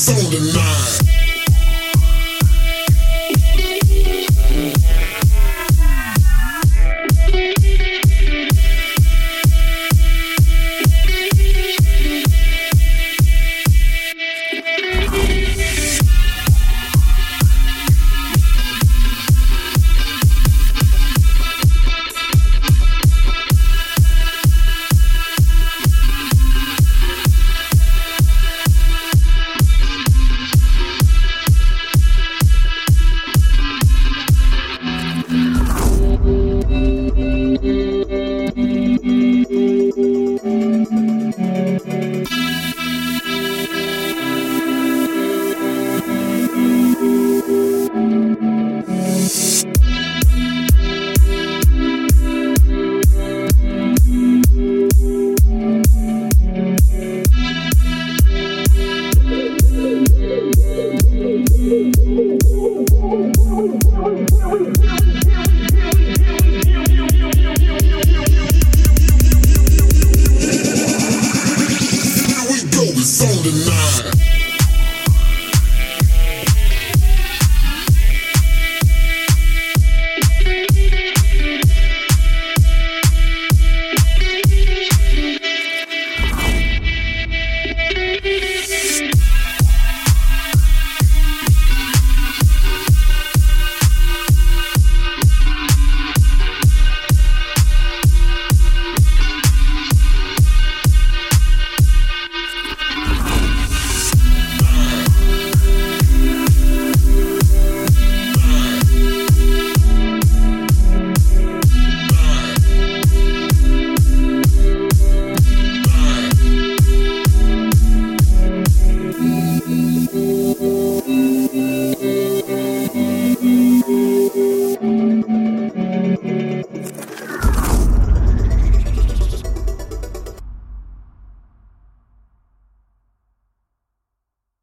soul to nine.